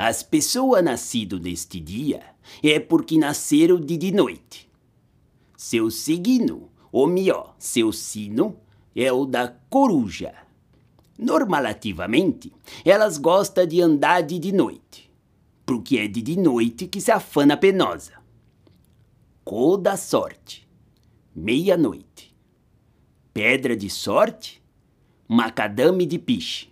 As pessoas nascidas neste dia é porque nasceram de de noite. Seu signo, ou melhor, seu sino, é o da coruja. Normalativamente, elas gostam de andar de de noite, porque é de de noite que se afana penosa. Cor da sorte, meia-noite. Pedra de sorte, macadame de piche.